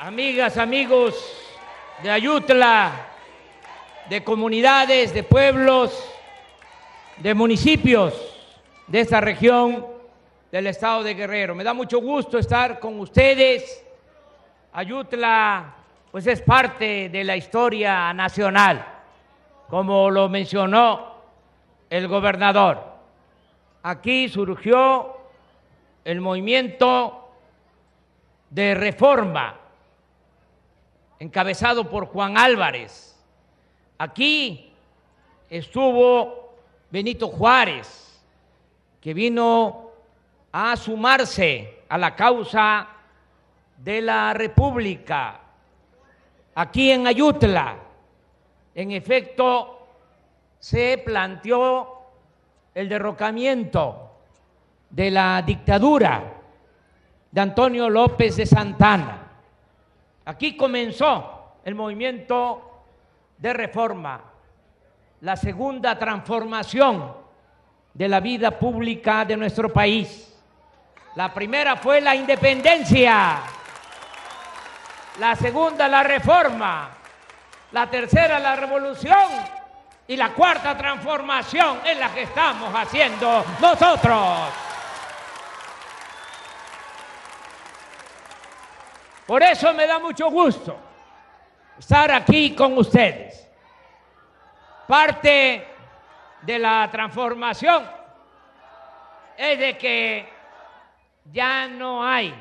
amigas, amigos de Ayutla, de comunidades, de pueblos, de municipios de esta región del estado de Guerrero. Me da mucho gusto estar con ustedes. Ayutla, pues es parte de la historia nacional, como lo mencionó el gobernador. Aquí surgió el movimiento de reforma encabezado por Juan Álvarez. Aquí estuvo Benito Juárez, que vino a sumarse a la causa de la República. Aquí en Ayutla, en efecto, se planteó el derrocamiento de la dictadura de Antonio López de Santana. Aquí comenzó el movimiento de reforma, la segunda transformación de la vida pública de nuestro país. La primera fue la independencia, la segunda la reforma, la tercera la revolución y la cuarta transformación es la que estamos haciendo nosotros. Por eso me da mucho gusto estar aquí con ustedes. Parte de la transformación es de que ya no hay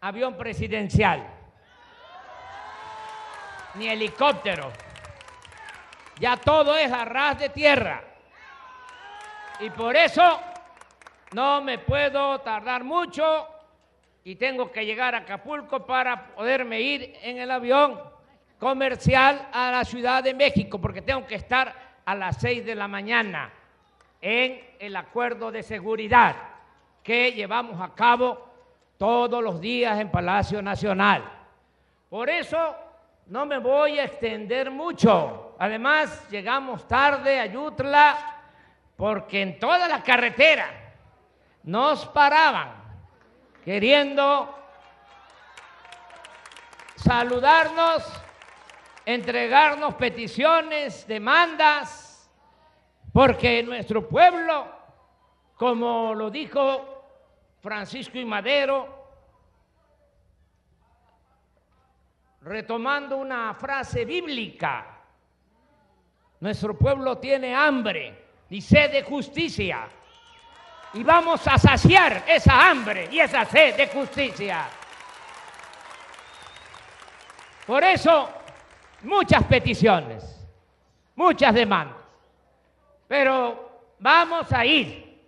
avión presidencial, ni helicóptero. Ya todo es a ras de tierra. Y por eso no me puedo tardar mucho y tengo que llegar a Acapulco para poderme ir en el avión comercial a la Ciudad de México, porque tengo que estar a las seis de la mañana en el acuerdo de seguridad que llevamos a cabo todos los días en Palacio Nacional. Por eso no me voy a extender mucho. Además, llegamos tarde a Yutla porque en toda la carretera nos paraban queriendo saludarnos, entregarnos peticiones, demandas, porque nuestro pueblo, como lo dijo Francisco y Madero, retomando una frase bíblica, nuestro pueblo tiene hambre y sed de justicia y vamos a saciar esa hambre y esa sed de justicia. Por eso, muchas peticiones, muchas demandas, pero vamos a ir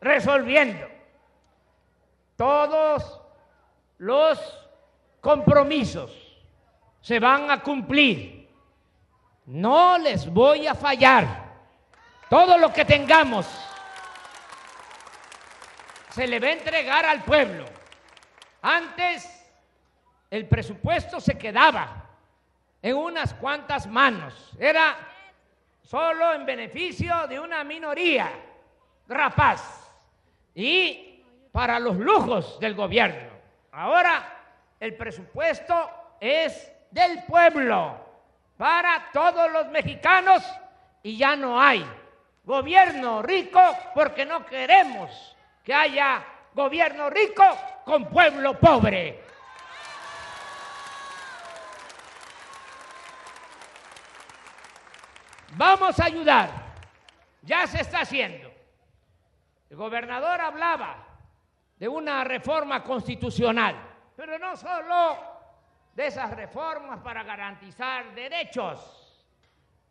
resolviendo todos los compromisos se van a cumplir. No les voy a fallar. Todo lo que tengamos se le va a entregar al pueblo. Antes el presupuesto se quedaba en unas cuantas manos. Era solo en beneficio de una minoría rapaz y para los lujos del gobierno. Ahora el presupuesto es del pueblo para todos los mexicanos y ya no hay gobierno rico porque no queremos que haya gobierno rico con pueblo pobre. Vamos a ayudar. Ya se está haciendo. El gobernador hablaba de una reforma constitucional, pero no solo de esas reformas para garantizar derechos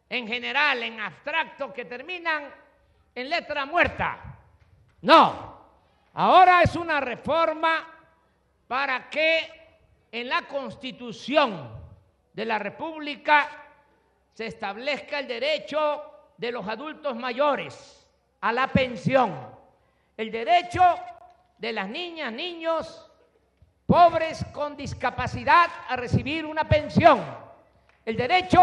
en general, en abstracto, que terminan en letra muerta. No, Ahora es una reforma para que en la constitución de la República se establezca el derecho de los adultos mayores a la pensión, el derecho de las niñas, niños pobres con discapacidad a recibir una pensión, el derecho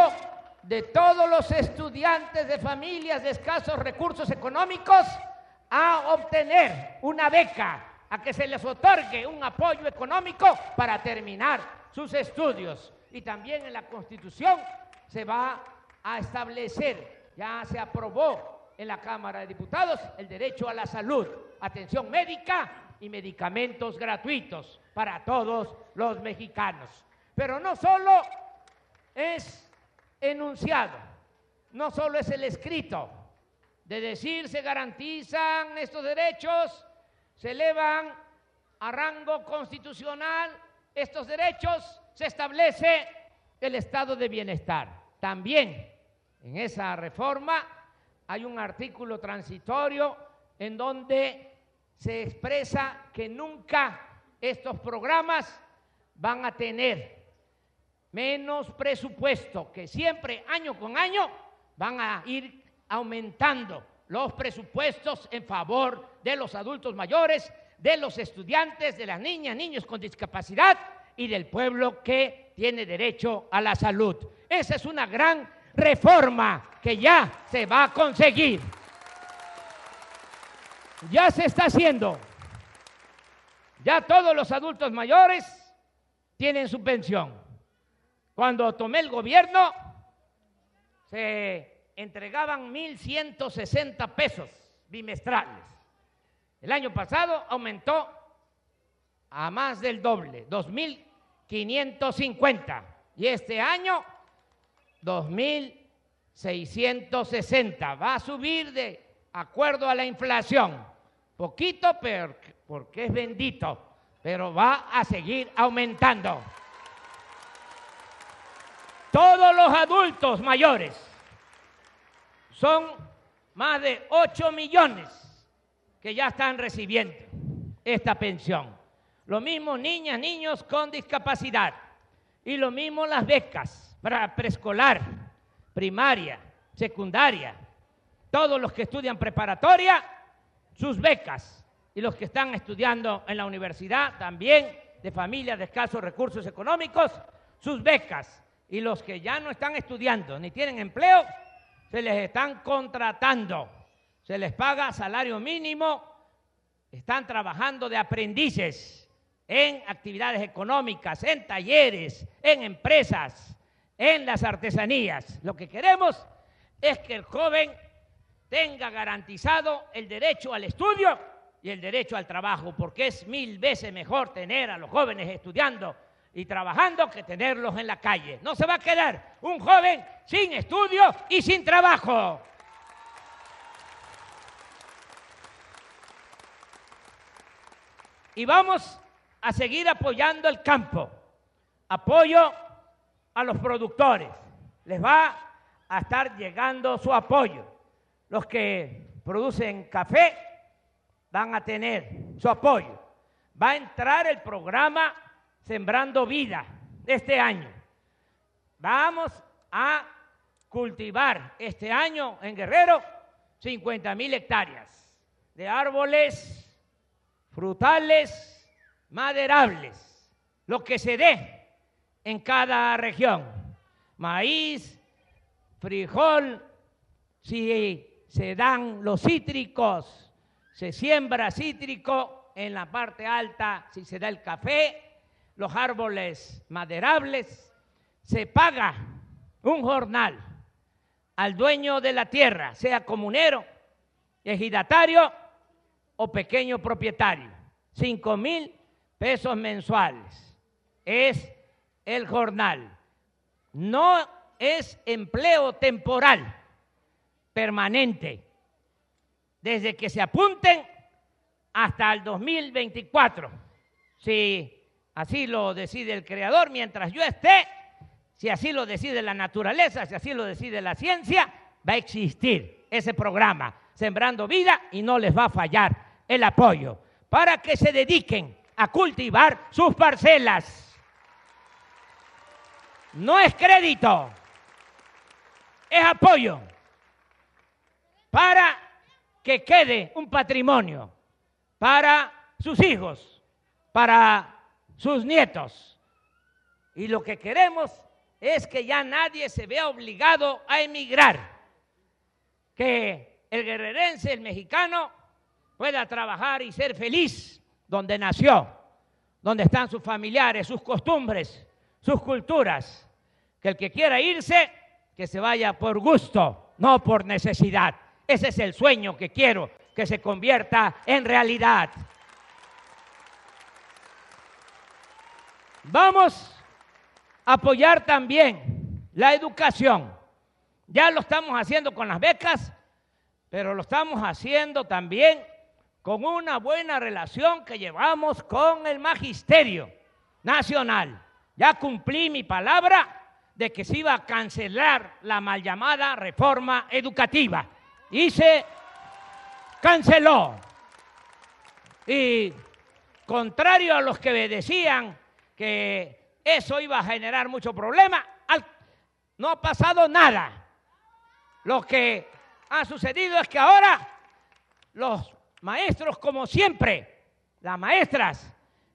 de todos los estudiantes de familias de escasos recursos económicos a obtener una beca a que se les otorgue un apoyo económico para terminar sus estudios. Y también en la Constitución se va a establecer, ya se aprobó en la Cámara de Diputados, el derecho a la salud, atención médica y medicamentos gratuitos para todos los mexicanos. Pero no solo es enunciado, no solo es el escrito de decir se garantizan estos derechos, se elevan a rango constitucional estos derechos, se establece el estado de bienestar. También en esa reforma hay un artículo transitorio en donde se expresa que nunca estos programas van a tener menos presupuesto, que siempre año con año van a ir aumentando los presupuestos en favor de los adultos mayores, de los estudiantes, de las niñas, niños con discapacidad y del pueblo que tiene derecho a la salud. Esa es una gran reforma que ya se va a conseguir. Ya se está haciendo. Ya todos los adultos mayores tienen su pensión. Cuando tomé el gobierno, se entregaban 1.160 pesos bimestrales. El año pasado aumentó a más del doble, 2.550. Y este año, 2.660. Va a subir de acuerdo a la inflación. Poquito, pero porque es bendito, pero va a seguir aumentando. Todos los adultos mayores son más de 8 millones que ya están recibiendo esta pensión. Lo mismo niñas, niños con discapacidad. Y lo mismo las becas para preescolar, primaria, secundaria. Todos los que estudian preparatoria, sus becas. Y los que están estudiando en la universidad también, de familias de escasos recursos económicos, sus becas. Y los que ya no están estudiando ni tienen empleo, se les están contratando, se les paga salario mínimo, están trabajando de aprendices en actividades económicas, en talleres, en empresas, en las artesanías. Lo que queremos es que el joven tenga garantizado el derecho al estudio y el derecho al trabajo, porque es mil veces mejor tener a los jóvenes estudiando y trabajando que tenerlos en la calle. No se va a quedar un joven sin estudio y sin trabajo. Y vamos a seguir apoyando el campo. Apoyo a los productores. Les va a estar llegando su apoyo. Los que producen café van a tener su apoyo. Va a entrar el programa Sembrando Vida este año. Vamos a cultivar este año en Guerrero 50 mil hectáreas de árboles frutales, maderables, lo que se dé en cada región. Maíz, frijol, si se dan los cítricos, se siembra cítrico en la parte alta, si se da el café, los árboles maderables, se paga un jornal al dueño de la tierra, sea comunero, ejidatario o pequeño propietario. Cinco mil pesos mensuales es el jornal. No es empleo temporal, permanente, desde que se apunten hasta el 2024. Si Así lo decide el creador. Mientras yo esté, si así lo decide la naturaleza, si así lo decide la ciencia, va a existir ese programa, Sembrando Vida, y no les va a fallar el apoyo para que se dediquen a cultivar sus parcelas. No es crédito, es apoyo para que quede un patrimonio para sus hijos, para sus nietos. Y lo que queremos es que ya nadie se vea obligado a emigrar, que el guerrerense, el mexicano, pueda trabajar y ser feliz donde nació, donde están sus familiares, sus costumbres, sus culturas. Que el que quiera irse, que se vaya por gusto, no por necesidad. Ese es el sueño que quiero que se convierta en realidad. Vamos a apoyar también la educación. Ya lo estamos haciendo con las becas, pero lo estamos haciendo también con una buena relación que llevamos con el magisterio nacional. Ya cumplí mi palabra de que se iba a cancelar la mal llamada reforma educativa y se canceló. Y contrario a los que decían que eso iba a generar mucho problema, no ha pasado nada. Lo que ha sucedido es que ahora los maestros, como siempre, las maestras,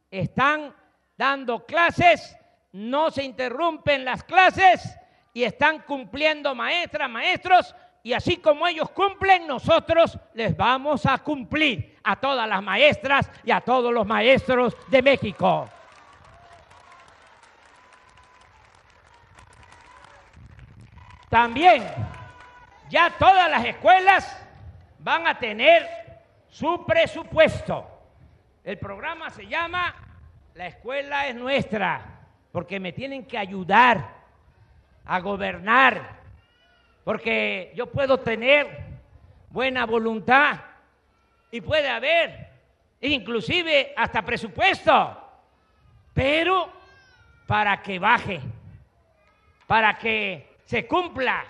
están dando clases, no se interrumpen las clases y están cumpliendo maestras, maestros, y así como ellos cumplen, nosotros les vamos a cumplir a todas las maestras y a todos los maestros de México. También, ya todas las escuelas van a tener su presupuesto. El programa se llama La escuela es nuestra, porque me tienen que ayudar a gobernar, porque yo puedo tener buena voluntad y puede haber inclusive hasta presupuesto, pero para que baje, para que se cumpla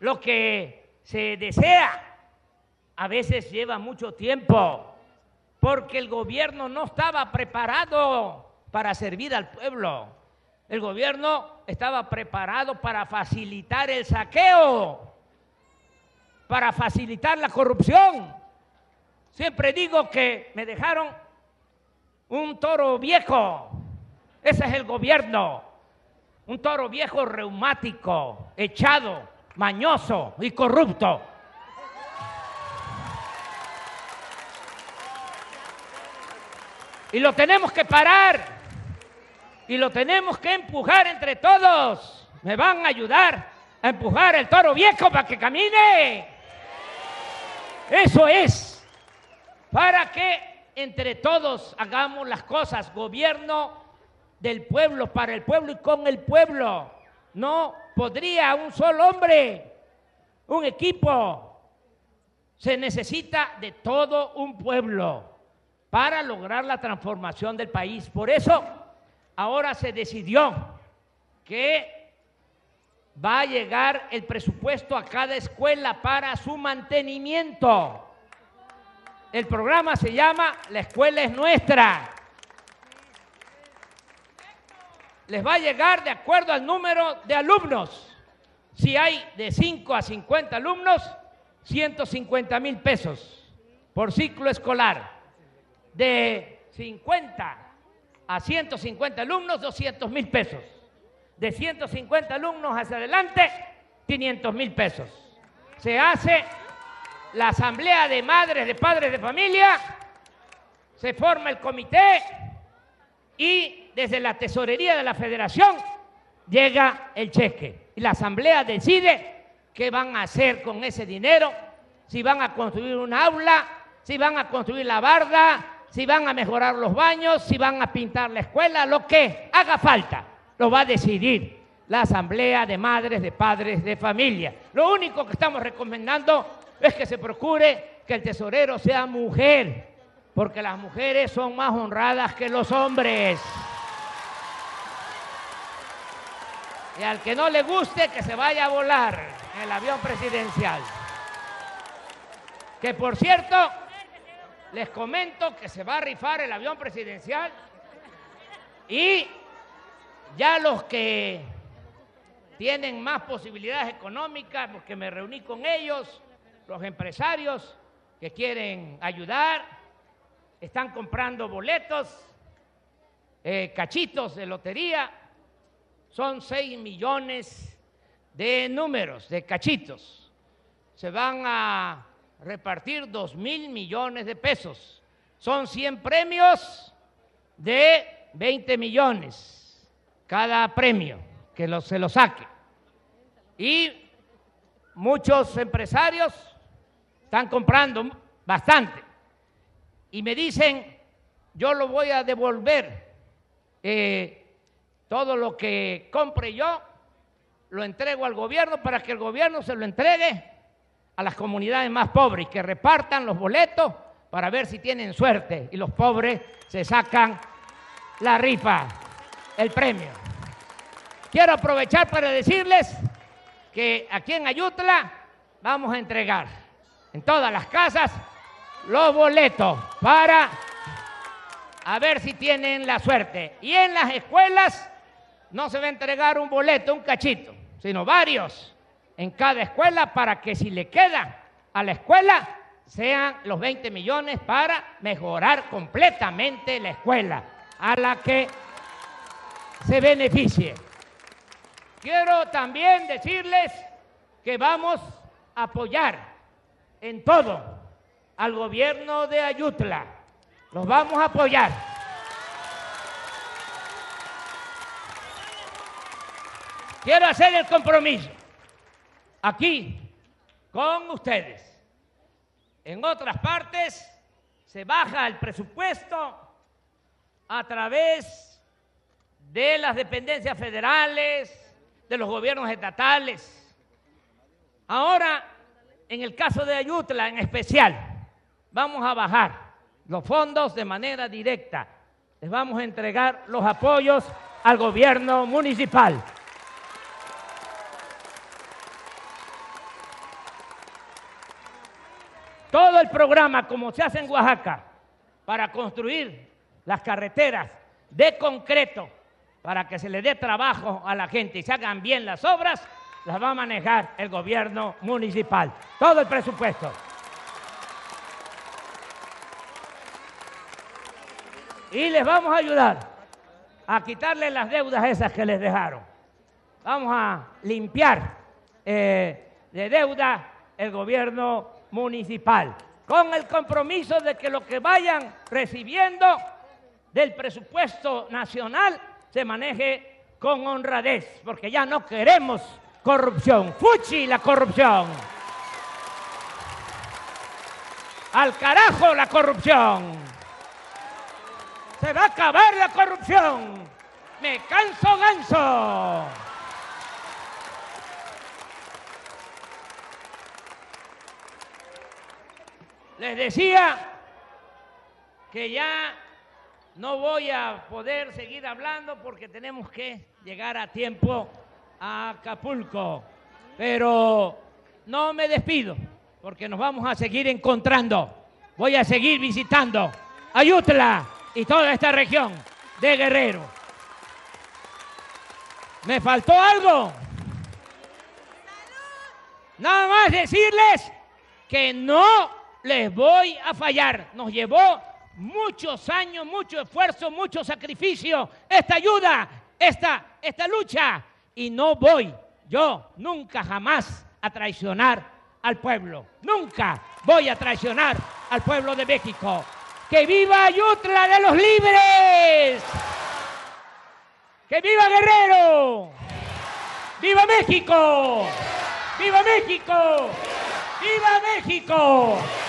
lo que se desea a veces lleva mucho tiempo porque el gobierno no estaba preparado para servir al pueblo. El gobierno estaba preparado para facilitar el saqueo, para facilitar la corrupción. Siempre digo que me dejaron un toro viejo. Ese es el gobierno. Un toro viejo reumático, echado, mañoso y corrupto. Y lo tenemos que parar. Y lo tenemos que empujar entre todos. Me van a ayudar a empujar el toro viejo para que camine. Eso es. Para que entre todos hagamos las cosas. Gobierno del pueblo, para el pueblo y con el pueblo. No podría un solo hombre, un equipo. Se necesita de todo un pueblo para lograr la transformación del país. Por eso ahora se decidió que va a llegar el presupuesto a cada escuela para su mantenimiento. El programa se llama La escuela es nuestra. Les va a llegar de acuerdo al número de alumnos. Si hay de 5 a 50 alumnos, 150 mil pesos por ciclo escolar de 50 a 150 alumnos, 200 mil pesos. De 150 alumnos hacia adelante, 500 mil pesos. Se hace la asamblea de madres, de padres de familia, se forma el comité y desde la tesorería de la federación llega el cheque. Y la asamblea decide qué van a hacer con ese dinero, si van a construir un aula, si van a construir la barda, si van a mejorar los baños, si van a pintar la escuela, lo que haga falta, lo va a decidir la Asamblea de Madres, de Padres, de Familia. Lo único que estamos recomendando es que se procure que el tesorero sea mujer, porque las mujeres son más honradas que los hombres. Y al que no le guste, que se vaya a volar en el avión presidencial. Que por cierto, les comento que se va a rifar el avión presidencial y ya los que tienen más posibilidades económicas, porque me reuní con ellos, los empresarios que quieren ayudar, están comprando boletos, eh, cachitos de lotería, son 6 millones de números, de cachitos. Se van a repartir dos mil millones de pesos. son 100 premios de 20 millones cada premio que se lo saque. Y muchos empresarios están comprando bastante. Y me dicen, yo lo voy a devolver, eh, todo lo que compre yo, lo entrego al gobierno para que el gobierno se lo entregue a las comunidades más pobres y que repartan los boletos para ver si tienen suerte y los pobres se sacan la rifa, el premio. Quiero aprovechar para decirles que aquí en Ayutla vamos a entregar en todas las casas los boletos para a ver si tienen la suerte. Y en las escuelas no se va a entregar un boleto, un cachito, sino varios en cada escuela para que si le queda a la escuela sean los 20 millones para mejorar completamente la escuela a la que se beneficie. Quiero también decirles que vamos a apoyar en todo al gobierno de Ayutla. Los vamos a apoyar. Quiero hacer el compromiso aquí con ustedes en otras partes se baja el presupuesto a través de las dependencias federales, de los gobiernos estatales. Ahora, en el caso de Ayutla en especial, vamos a bajar los fondos de manera directa. Les vamos a entregar los apoyos al gobierno municipal. todo el programa como se hace en Oaxaca para construir las carreteras de concreto para que se le dé trabajo a la gente y se hagan bien las obras, las va a manejar el gobierno municipal. Todo el presupuesto. Y les vamos a ayudar a quitarle las deudas esas que les dejaron. Vamos a limpiar eh, de deuda el gobierno municipal, con el compromiso de que lo que vayan recibiendo del presupuesto nacional se maneje con honradez, porque ya no queremos corrupción. Fuchi la corrupción. Al carajo la corrupción. Se va a acabar la corrupción. Me canso ganso. Les decía que ya no voy a poder seguir hablando porque tenemos que llegar a tiempo a Acapulco. Pero no me despido porque nos vamos a seguir encontrando. Voy a seguir visitando Ayutla y toda esta región de Guerrero. ¿Me faltó algo? Nada más decirles que no les voy a fallar. Nos llevó muchos años, mucho esfuerzo, mucho sacrificio, esta ayuda, esta, esta lucha. Y no voy yo nunca jamás a traicionar al pueblo. Nunca voy a traicionar al pueblo de México. ¡Que viva Ayutla de los libres! ¡Que viva Guerrero! ¡Viva México! ¡Viva México! ¡Viva México!